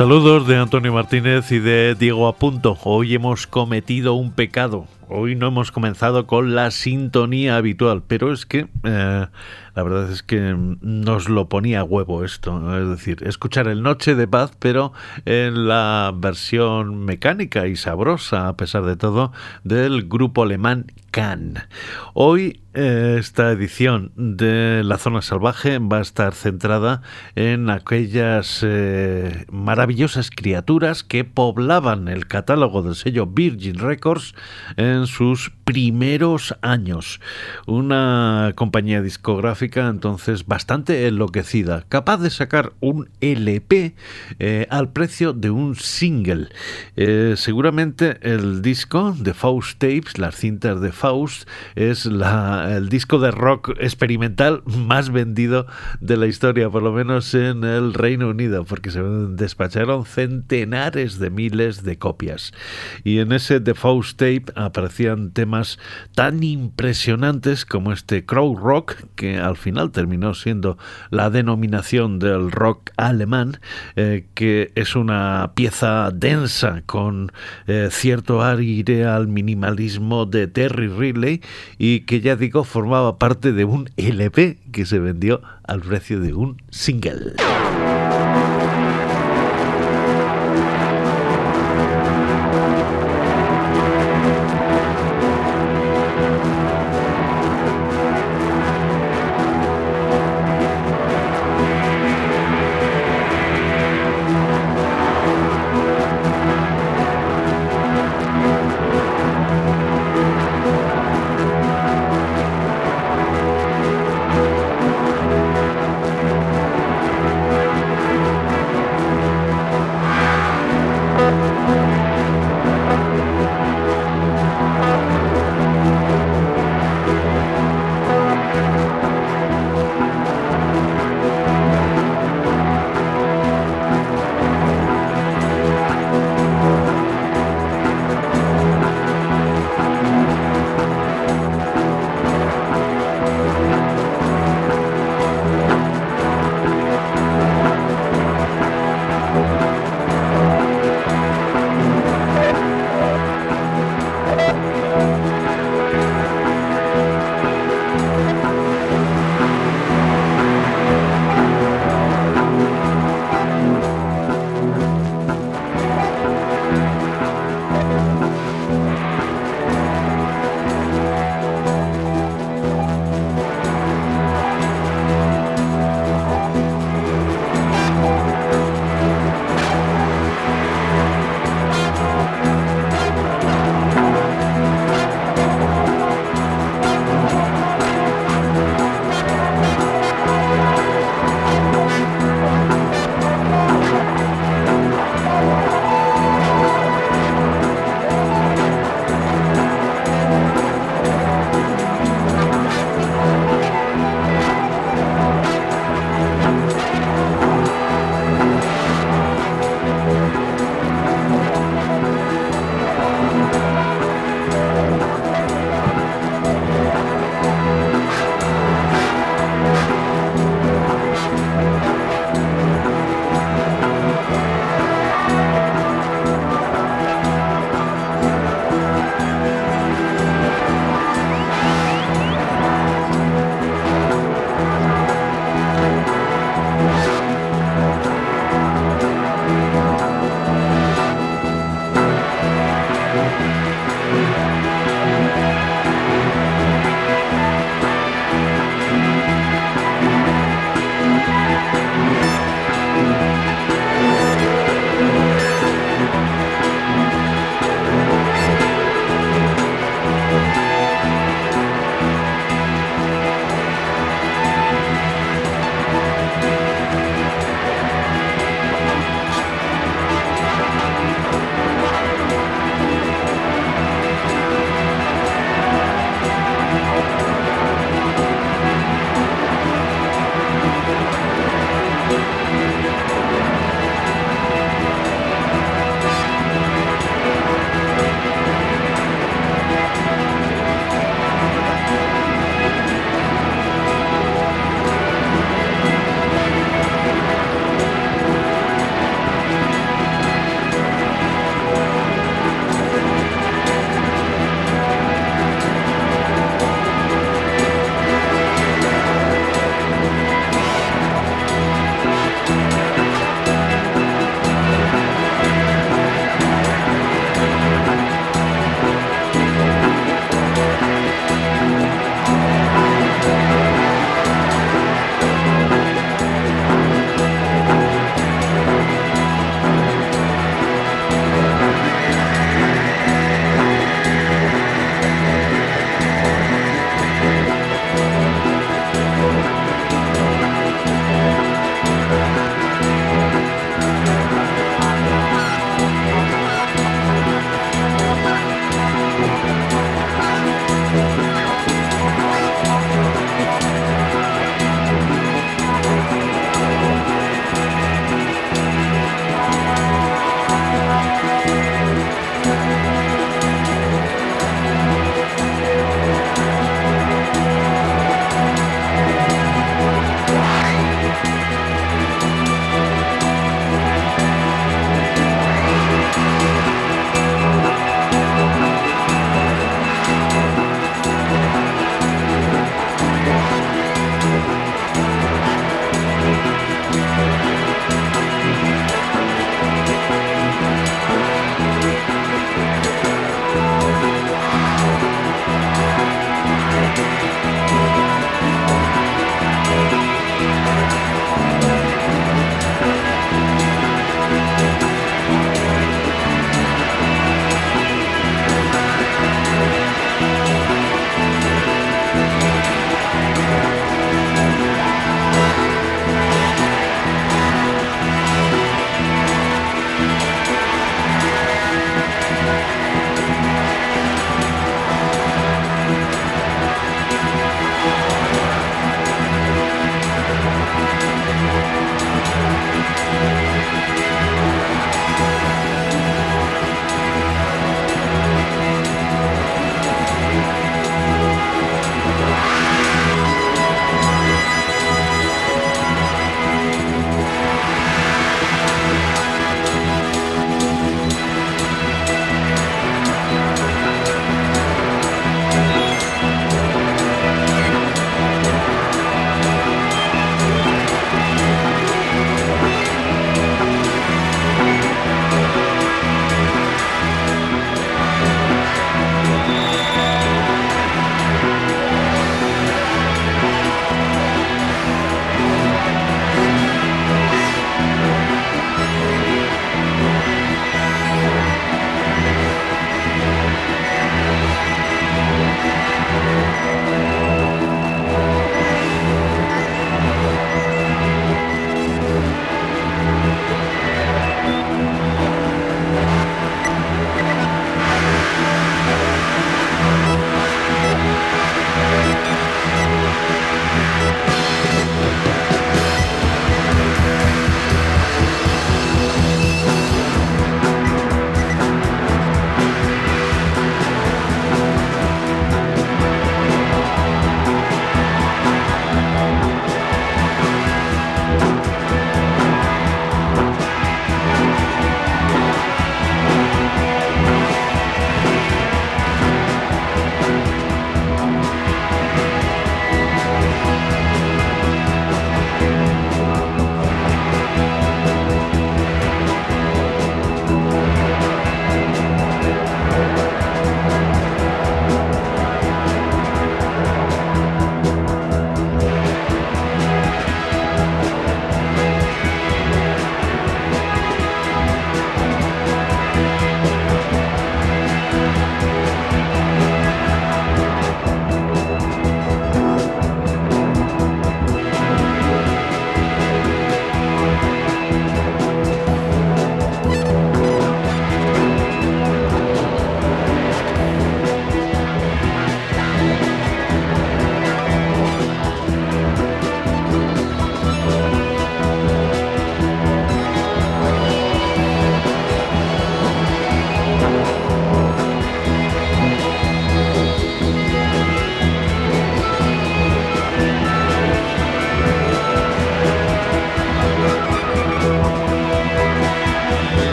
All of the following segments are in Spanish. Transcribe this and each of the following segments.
Saludos de Antonio Martínez y de Diego Apunto. Hoy hemos cometido un pecado. Hoy no hemos comenzado con la sintonía habitual, pero es que eh, la verdad es que nos lo ponía a huevo esto. Es decir, escuchar el Noche de Paz, pero en la versión mecánica y sabrosa, a pesar de todo, del grupo alemán Hoy eh, esta edición de La Zona Salvaje va a estar centrada en aquellas eh, maravillosas criaturas que poblaban el catálogo del sello Virgin Records en sus primeros años. Una compañía discográfica entonces bastante enloquecida, capaz de sacar un LP eh, al precio de un single. seguramente el disco de Faust Tapes, las cintas de Faust, es el disco de rock experimental más vendido de la historia, por lo menos en el Reino Unido, porque se despacharon centenares de miles de copias. Y en ese The Faust Tape aparecían temas tan impresionantes como este Crow Rock, que al final terminó siendo la denominación del rock alemán, eh, que es una pieza densa con eh, cierto aire al minimalismo de Terry Ridley y que ya digo formaba parte de un LP que se vendió al precio de un single.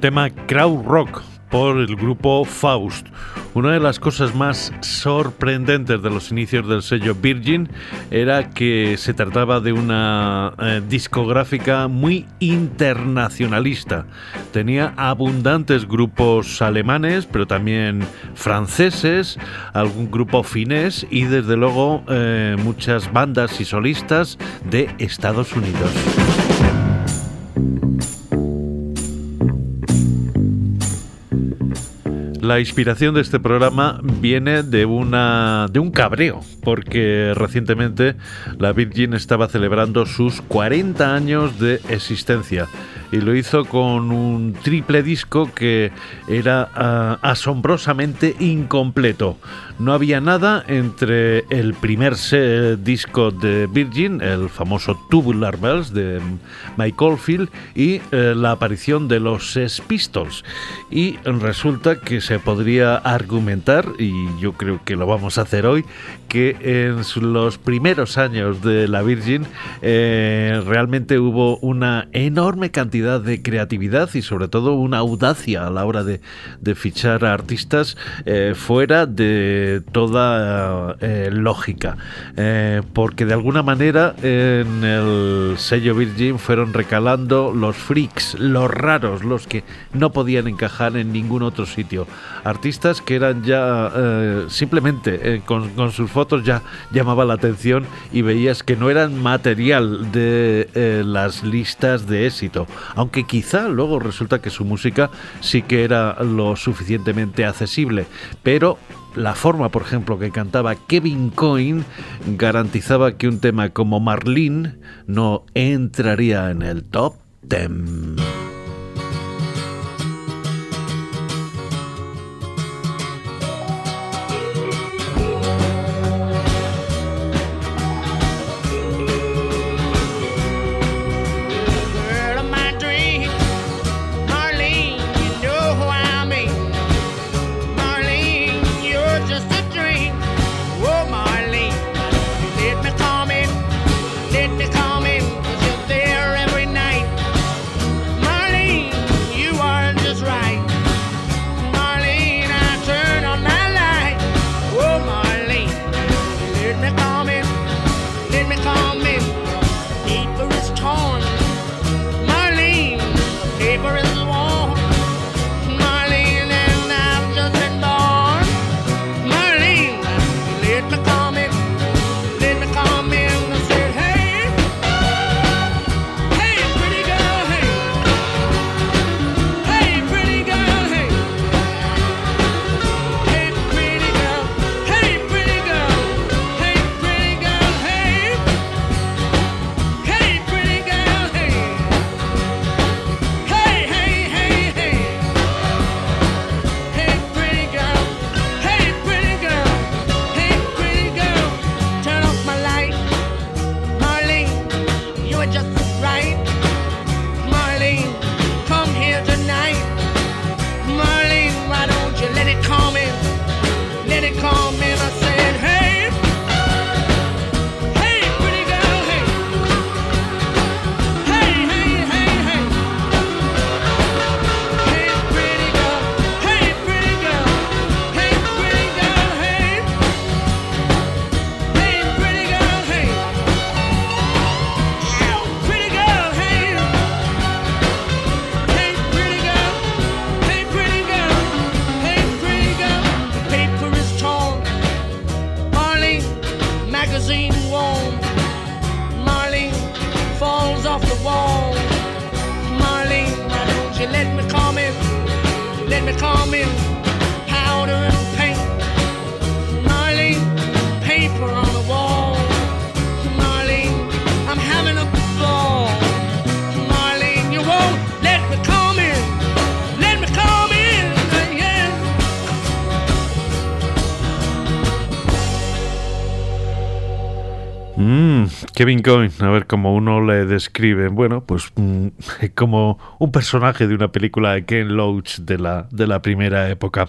Tema Crowd Rock por el grupo Faust. Una de las cosas más sorprendentes de los inicios del sello Virgin era que se trataba de una eh, discográfica muy internacionalista. Tenía abundantes grupos alemanes, pero también franceses, algún grupo finés y desde luego eh, muchas bandas y solistas de Estados Unidos. La inspiración de este programa viene de, una, de un cabreo, porque recientemente la Virgin estaba celebrando sus 40 años de existencia y lo hizo con un triple disco que era ah, asombrosamente incompleto. No había nada entre el primer disco de Virgin, el famoso Tubular Bells de Mike Oldfield, y eh, la aparición de los Sex Pistols. Y resulta que se podría argumentar, y yo creo que lo vamos a hacer hoy, que en los primeros años de la Virgin eh, realmente hubo una enorme cantidad de creatividad y sobre todo una audacia a la hora de, fichar a artistas eh, fuera de toda eh, lógica, porque de alguna manera en el sello Virgin fueron recalando los freaks, los raros, los que no podían encajar en ningún otro sitio, artistas que eran ya simplemente con, con, sus fotos ya llamaba la atención y veías que no eran material de las listas de éxito, aunque quizá luego resulta que su música sí que era lo suficientemente accesible, pero la forma, por ejemplo, que cantaba Kevin Coyne garantizaba que un tema como Marlene no entraría en el top 10. Kevin Coyne, a ver cómo uno le describe, bueno, pues mm, como un personaje de una película de Ken Loach de la, de la primera época.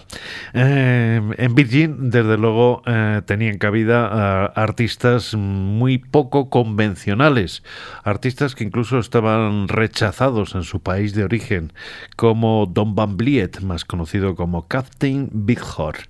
Eh, en Virgin, desde luego, eh, tenían cabida artistas muy poco convencionales, artistas que incluso estaban rechazados en su país de origen, como Don Van Bliet, más conocido como Captain Big Horn,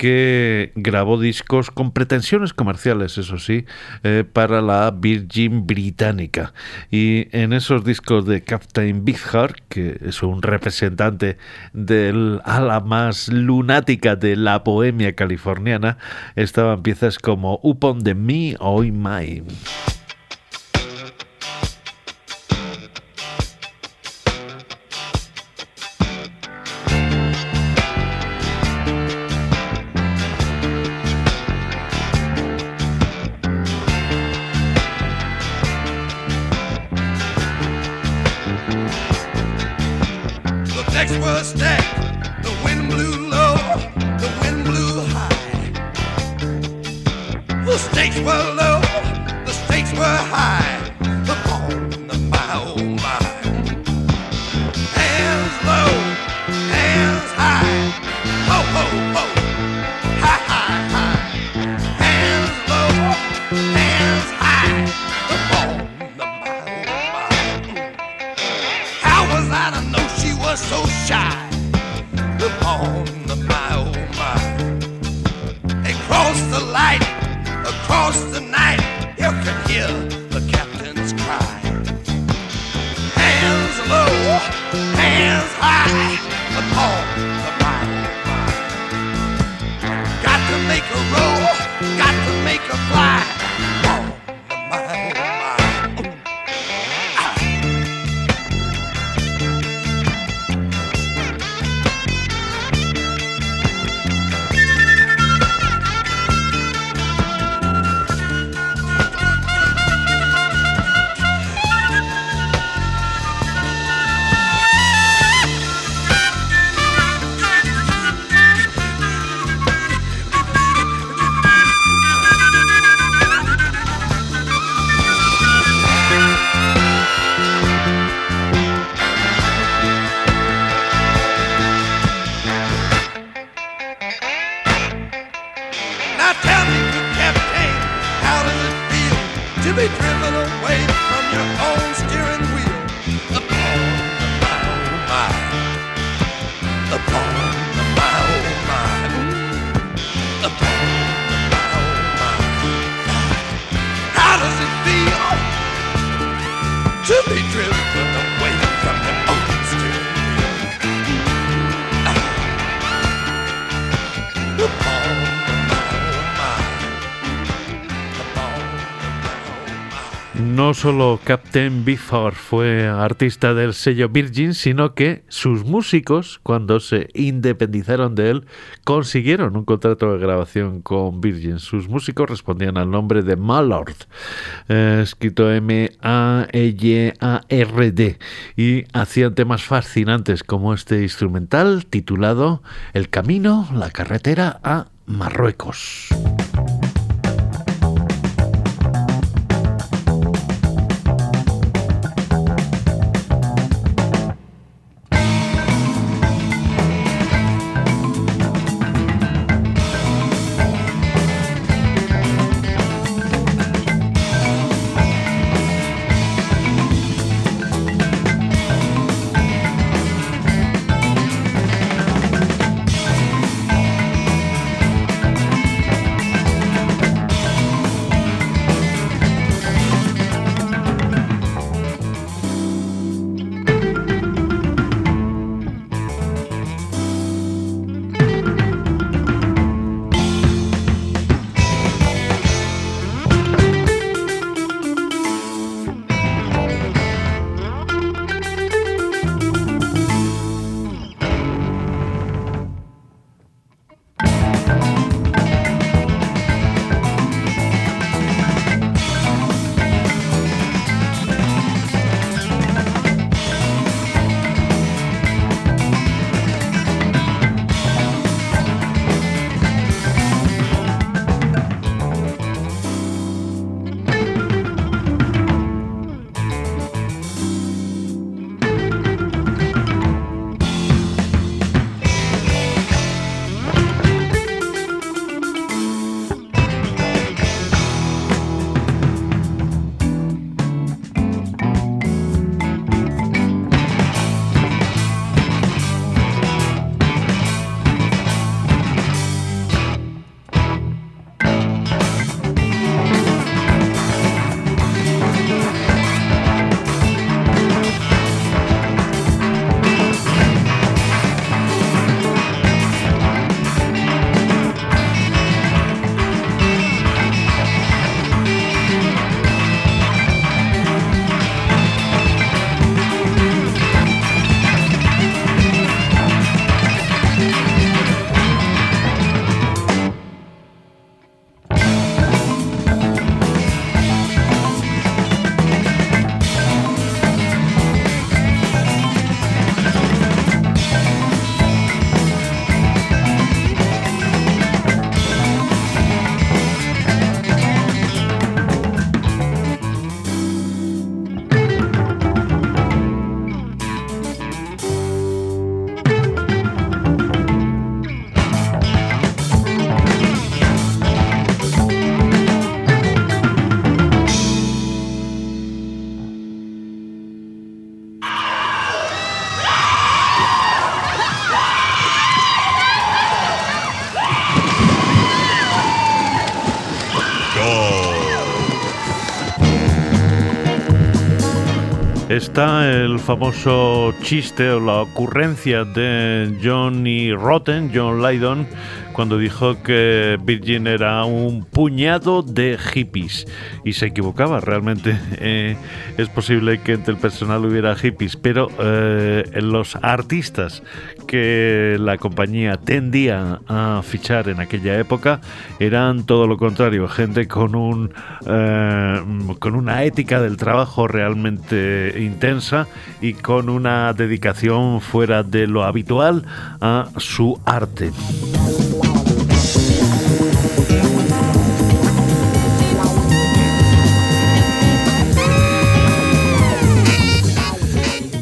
que grabó discos con pretensiones comerciales, eso sí, eh, para la Virgin británica. Y en esos discos de Captain Big Heart, que es un representante del ala más lunática de la bohemia californiana, estaban piezas como Upon the Me Oi My. No solo Captain Bifford fue artista del sello Virgin, sino que sus músicos, cuando se independizaron de él, consiguieron un contrato de grabación con Virgin. Sus músicos respondían al nombre de Mallard, eh, escrito M-A-E-Y-A-R-D, y hacían temas fascinantes como este instrumental titulado El camino, la carretera a Marruecos. Está el famoso chiste o la ocurrencia de Johnny Rotten, John Lydon, cuando dijo que Virgin era un puñado de hippies y se equivocaba realmente. Eh, es posible que entre el personal hubiera hippies, pero eh, los artistas que la compañía tendía a fichar en aquella época eran todo lo contrario, gente con un eh, con una ética del trabajo realmente intensa y con una dedicación fuera de lo habitual a su arte.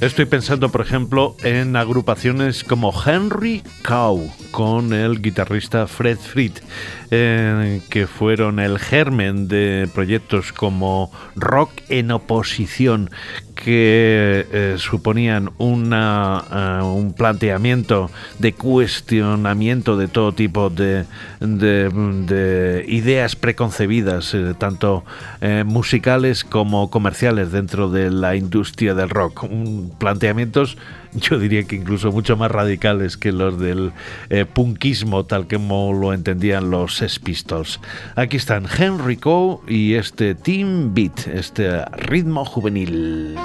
Estoy pensando, por ejemplo, en agrupaciones como Henry Cow con el guitarrista Fred Fried, eh, que fueron el germen de proyectos como Rock en Oposición, que eh, suponían una, eh, un planteamiento de cuestionamiento de todo tipo de, de, ideas preconcebidas, tanto musicales como comerciales dentro de la industria del rock. planteamientos yo diría que incluso mucho más radicales que los del eh, punkismo tal como lo entendían los Sex Pistols. Aquí están Henry Coe y este Team Beat, este ritmo juvenil.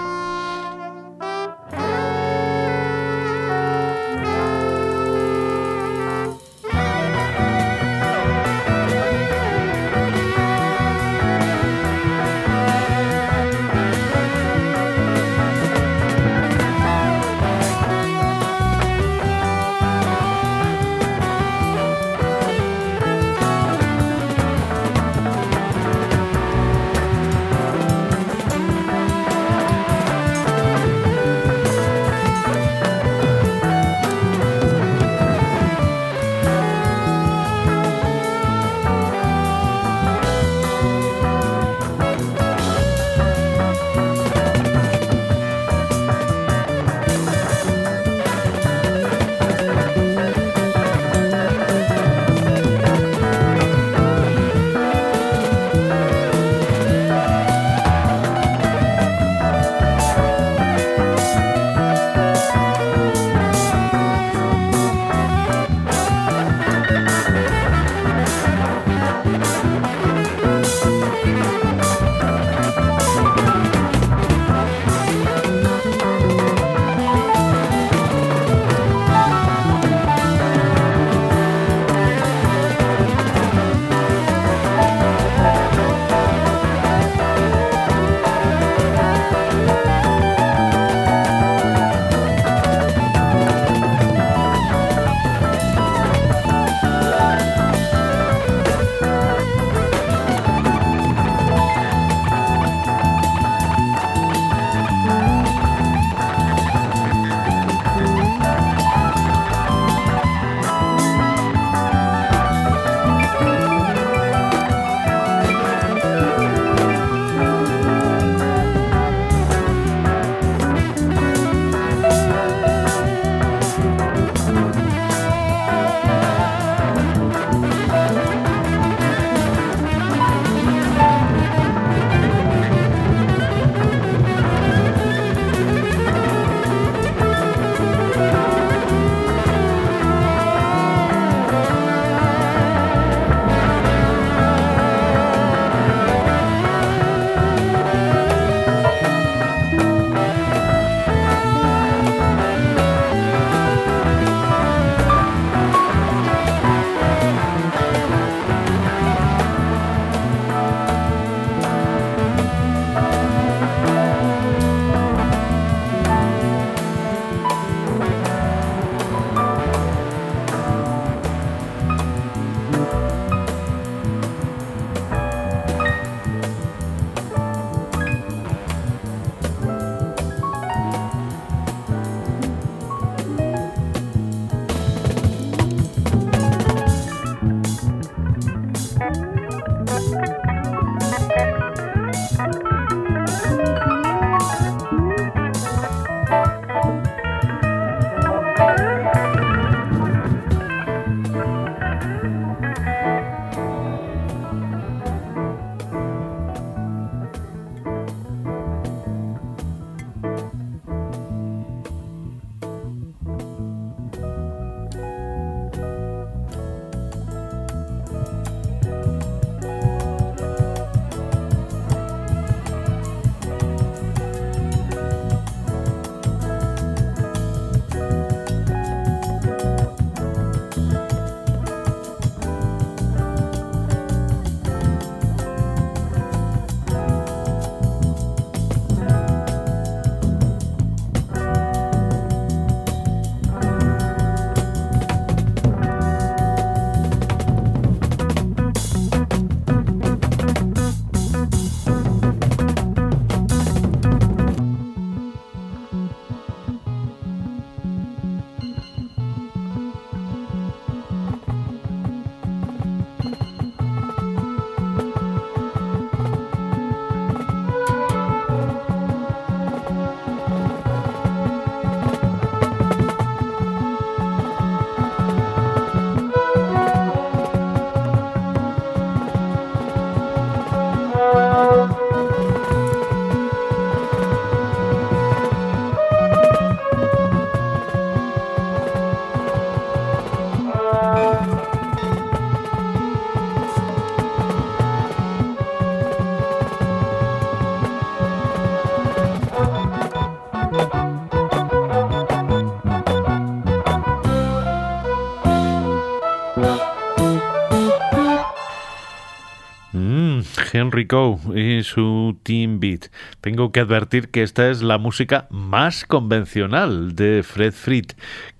Coe y su Team Beat. Tengo que advertir que esta es la música más convencional de Fred Fried,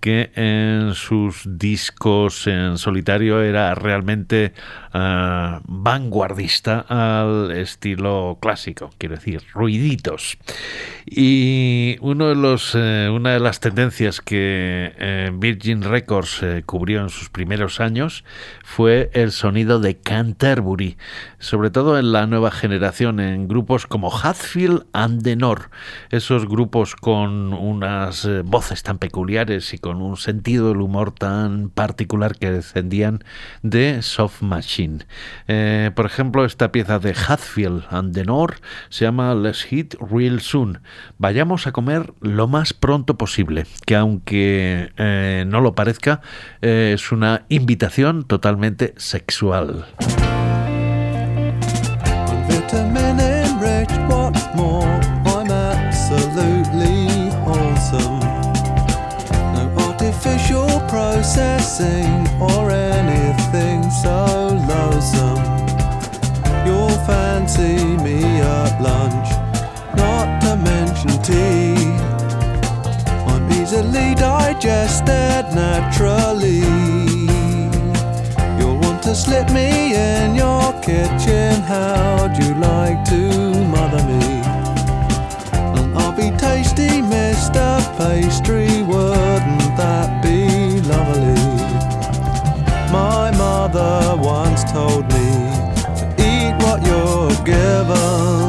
que en sus discos en solitario era realmente uh, vanguardista al estilo clásico, quiero decir, ruiditos. Y uno de los, eh, una de las tendencias que eh, Virgin Records eh, cubrió en sus primeros años fue el sonido de Canterbury, sobre todo en la nueva generación, en grupos como Hatfield and the North, esos grupos con unas voces tan peculiares y con un sentido del humor tan particular que descendían de Soft Machine. por ejemplo, esta pieza de Hatfield and the North se llama Let's Hit Real Soon. Vayamos a comer lo más pronto posible, que aunque eh, no lo parezca, eh, es una invitación totalmente sexual. Processing or anything so loathsome. You'll fancy me at lunch not to mention tea. I'm easily digested naturally. You'll want to slip me in your kitchen. How'd you like to mother me? And I'll be tasty, Mr. Pastry. Wouldn't that mother once told me to eat what you're given.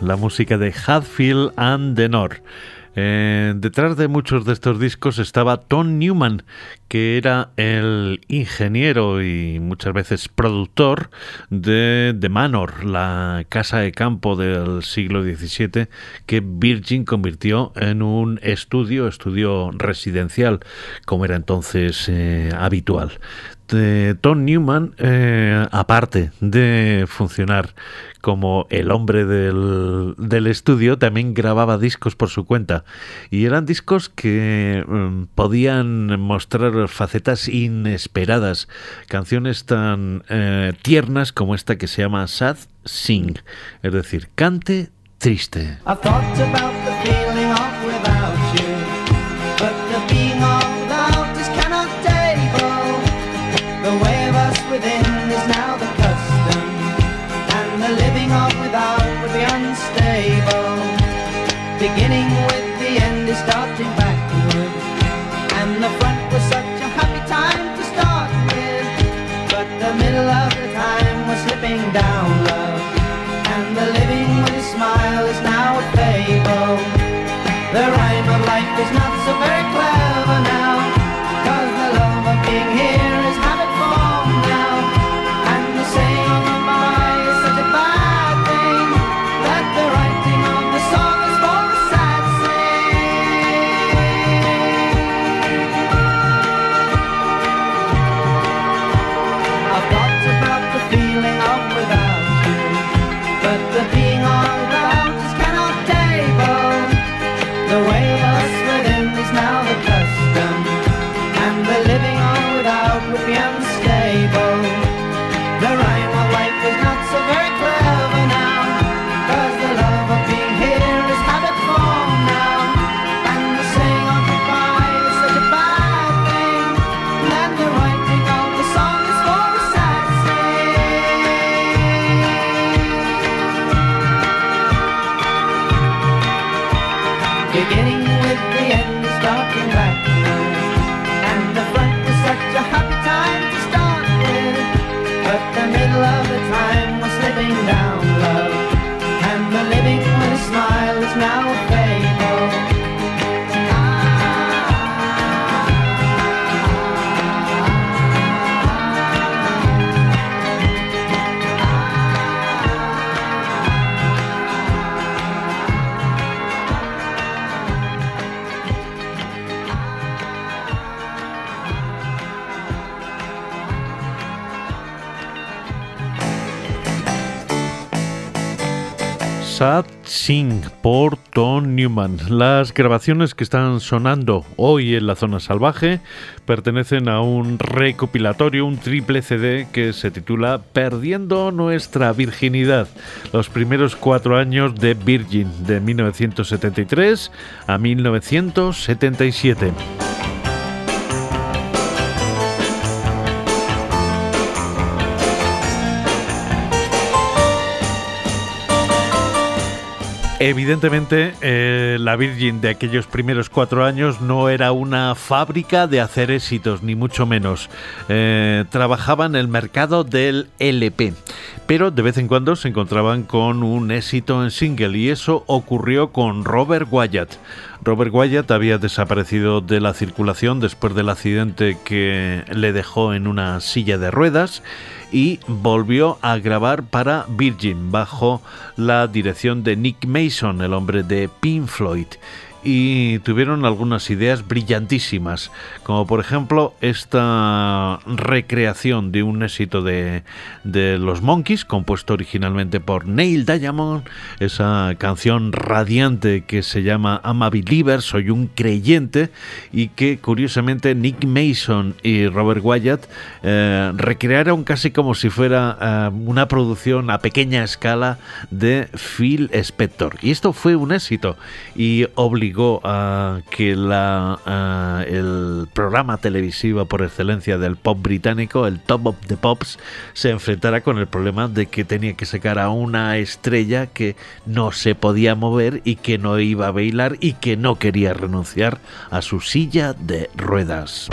La música de Hadfield and the North. Eh, detrás de muchos de estos discos estaba Tom Newman, que era el ingeniero y muchas veces productor de The Manor, la casa de campo del siglo XVII que Virgin convirtió en un estudio, estudio residencial, como era entonces eh, habitual. Tom Newman, eh, aparte de funcionar como el hombre del, estudio, también grababa discos por su cuenta. Y eran discos que mm, podían mostrar facetas inesperadas, canciones tan eh, tiernas como esta que se llama Sad Sing, es decir, cante triste. Sing por Tom Newman. Las grabaciones que están sonando hoy en la zona salvaje pertenecen a un recopilatorio, un triple CD que se titula Perdiendo nuestra virginidad. Los primeros cuatro años de Virgin, de 1973 a 1977. Evidentemente, eh, la Virgin de aquellos primeros cuatro años no era una fábrica de hacer éxitos, ni mucho menos. Eh, trabajaba en el mercado del LP, pero de vez en cuando se encontraban con un éxito en single y eso ocurrió con Robert Wyatt. Robert Wyatt había desaparecido de la circulación después del accidente que le dejó en una silla de ruedas y volvió a grabar para Virgin bajo la dirección de Nick Mason, el hombre de Pink Floyd y tuvieron algunas ideas brillantísimas, como por ejemplo esta recreación de un éxito de, de, los Monkeys, compuesto originalmente por Neil Diamond, esa canción radiante que se llama I'm a Believer, soy un creyente, y que curiosamente Nick Mason y Robert Wyatt eh, recrearon casi como si fuera eh, una producción a pequeña escala de Phil Spector. Y esto fue un éxito y obligó a que el programa televisivo por excelencia del pop británico, el Top of the Pops, se enfrentara con el problema de que tenía que sacar a una estrella que no se podía mover y que no iba a bailar y que no quería renunciar a su silla de ruedas.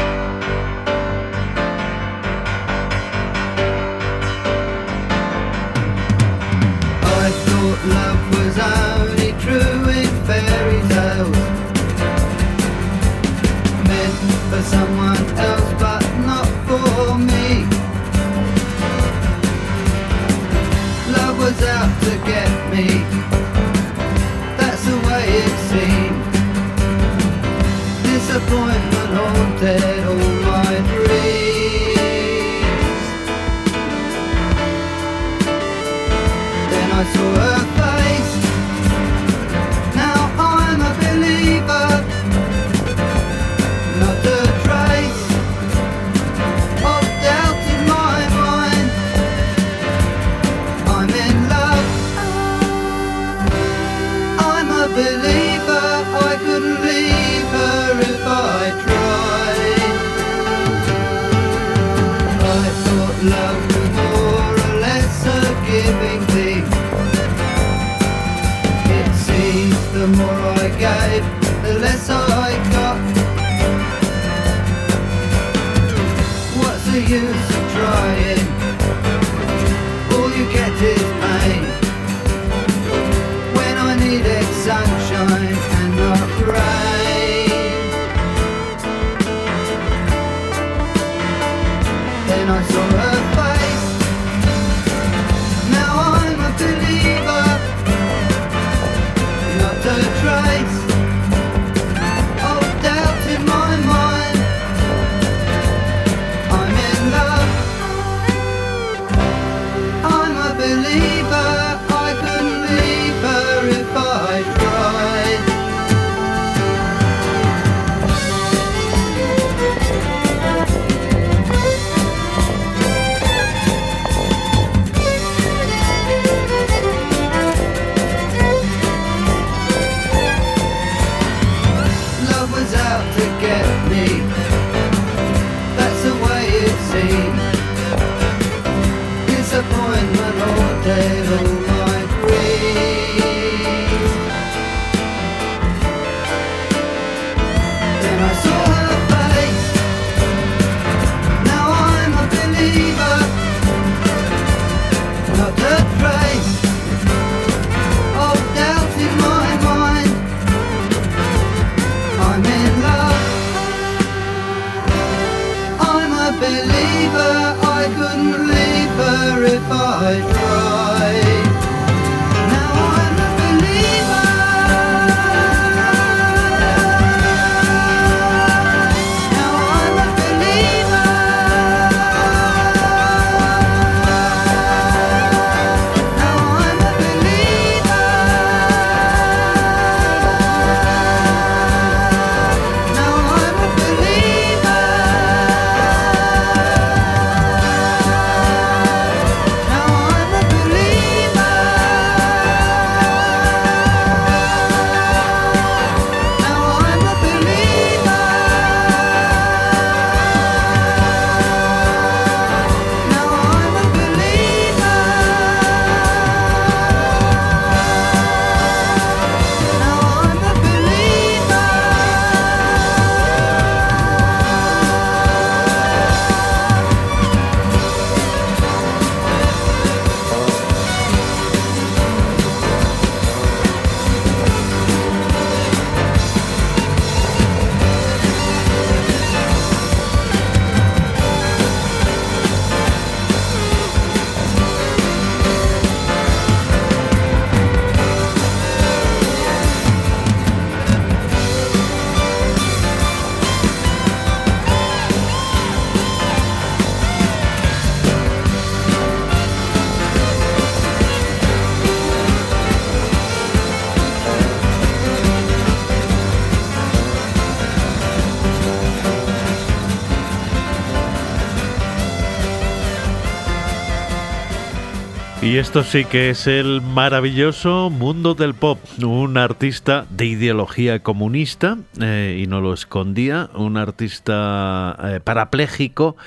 Y esto sí que es el maravilloso mundo del pop. Un artista de ideología comunista, eh, y no lo escondía, un artista eh, parapléjico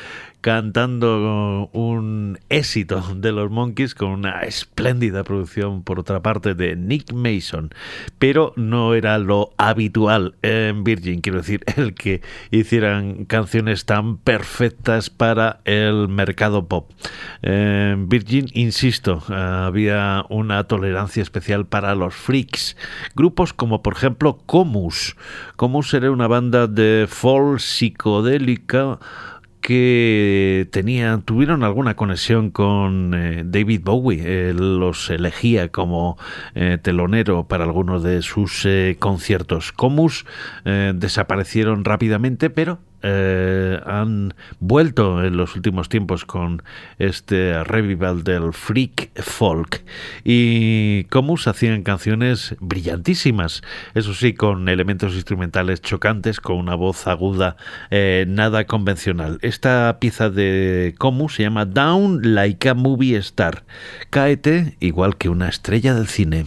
cantando un éxito de los Monkeys con una espléndida producción por otra parte de Nick Mason, pero no era lo habitual en Virgin, quiero decir, el que hicieran canciones tan perfectas para el mercado pop. Virgin, insisto, había una tolerancia especial para los freaks, grupos como por ejemplo Comus. Comus era una banda de folk psicodélica que tenían, tuvieron alguna conexión con eh, David Bowie. los elegía como eh, telonero para algunos de sus eh, conciertos. Comus desaparecieron rápidamente, pero eh, han vuelto en los últimos tiempos con este revival del freak folk y Comus hacían canciones brillantísimas, eso sí, con elementos instrumentales chocantes, con una voz aguda eh, nada convencional. Esta pieza de Comus se llama Down Like a Movie Star, cáete igual que una estrella del cine.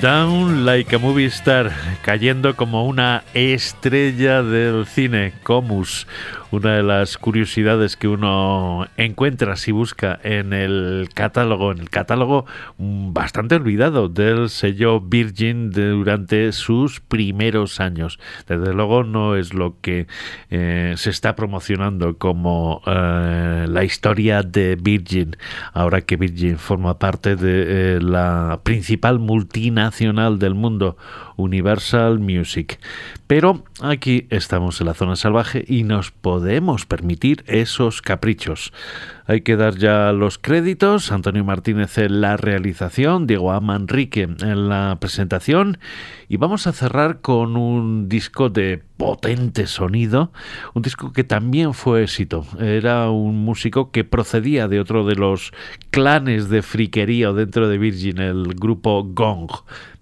Down Like a Movie Star, cayendo como una estrella del cine, Comus, una de las curiosidades que uno encuentra si busca en el catálogo, en el catálogo mm, bastante olvidado del sello Virgin durante sus primeros años. Desde luego no es lo que eh, se está promocionando como eh, la historia de Virgin, ahora que Virgin forma parte de eh, la principal multinacional del mundo, Universal Music. Pero aquí estamos en la zona salvaje y nos podemos permitir esos caprichos. Hay que dar ya los créditos. Antonio Martínez en la realización, Diego Amanrique en la presentación. Y vamos a cerrar con un disco de potente sonido, un disco que también fue éxito. Era un músico que procedía de otro de los clanes de friquería o dentro de Virgin, el grupo Gong.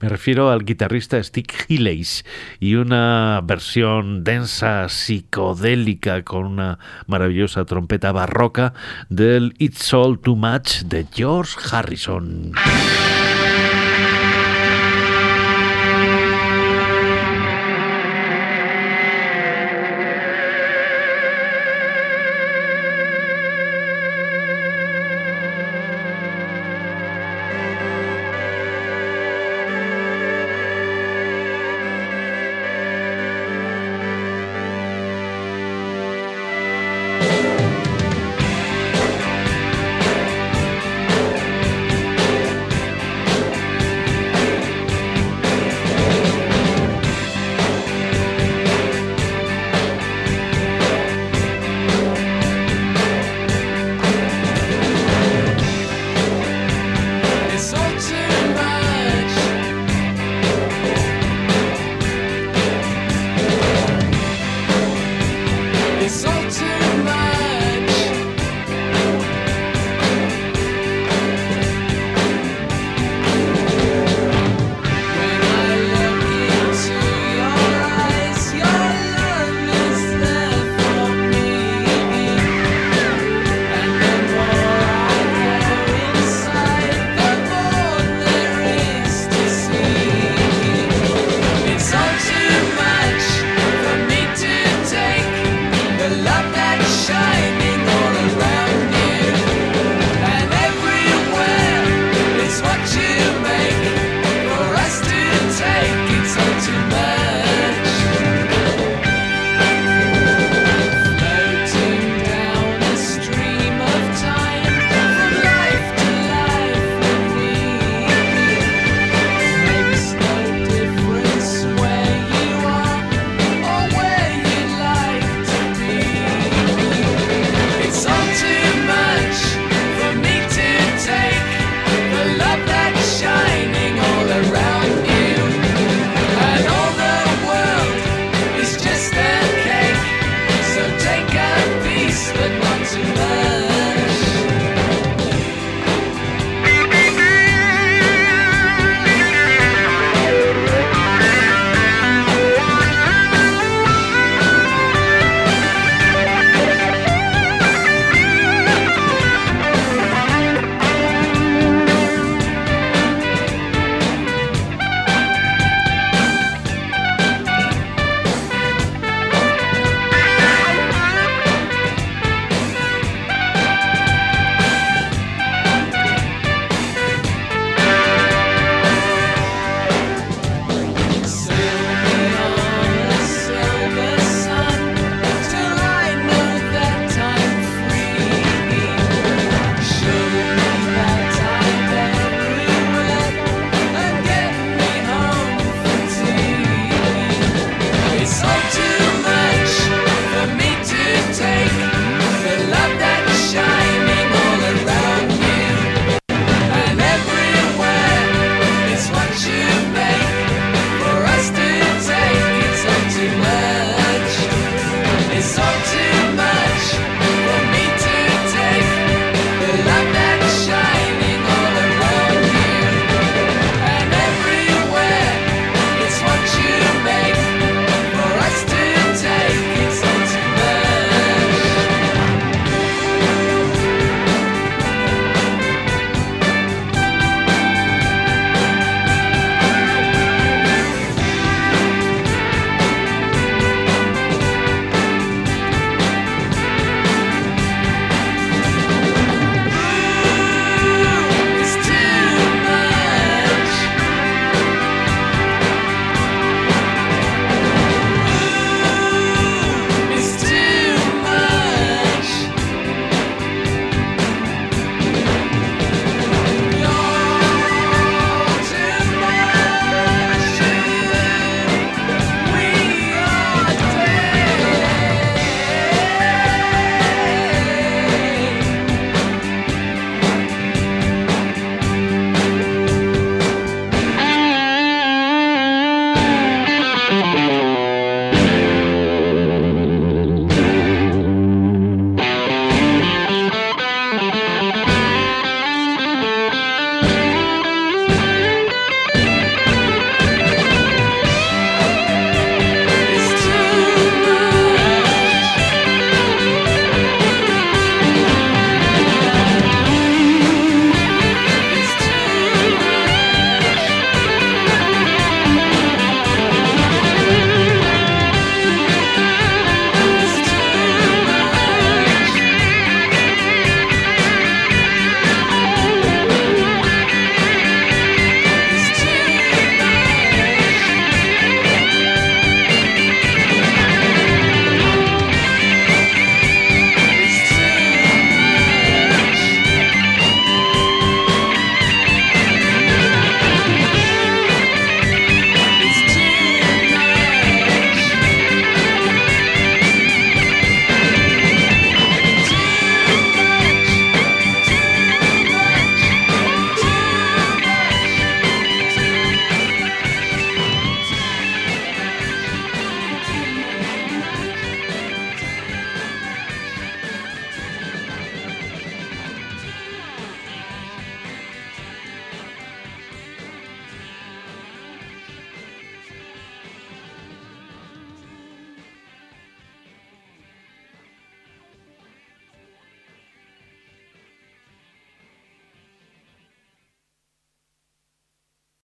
Me refiero al guitarrista Stick Hilleys y una versión densa, psicodélica, con una maravillosa trompeta barroca del It's All Too Much de George Harrison.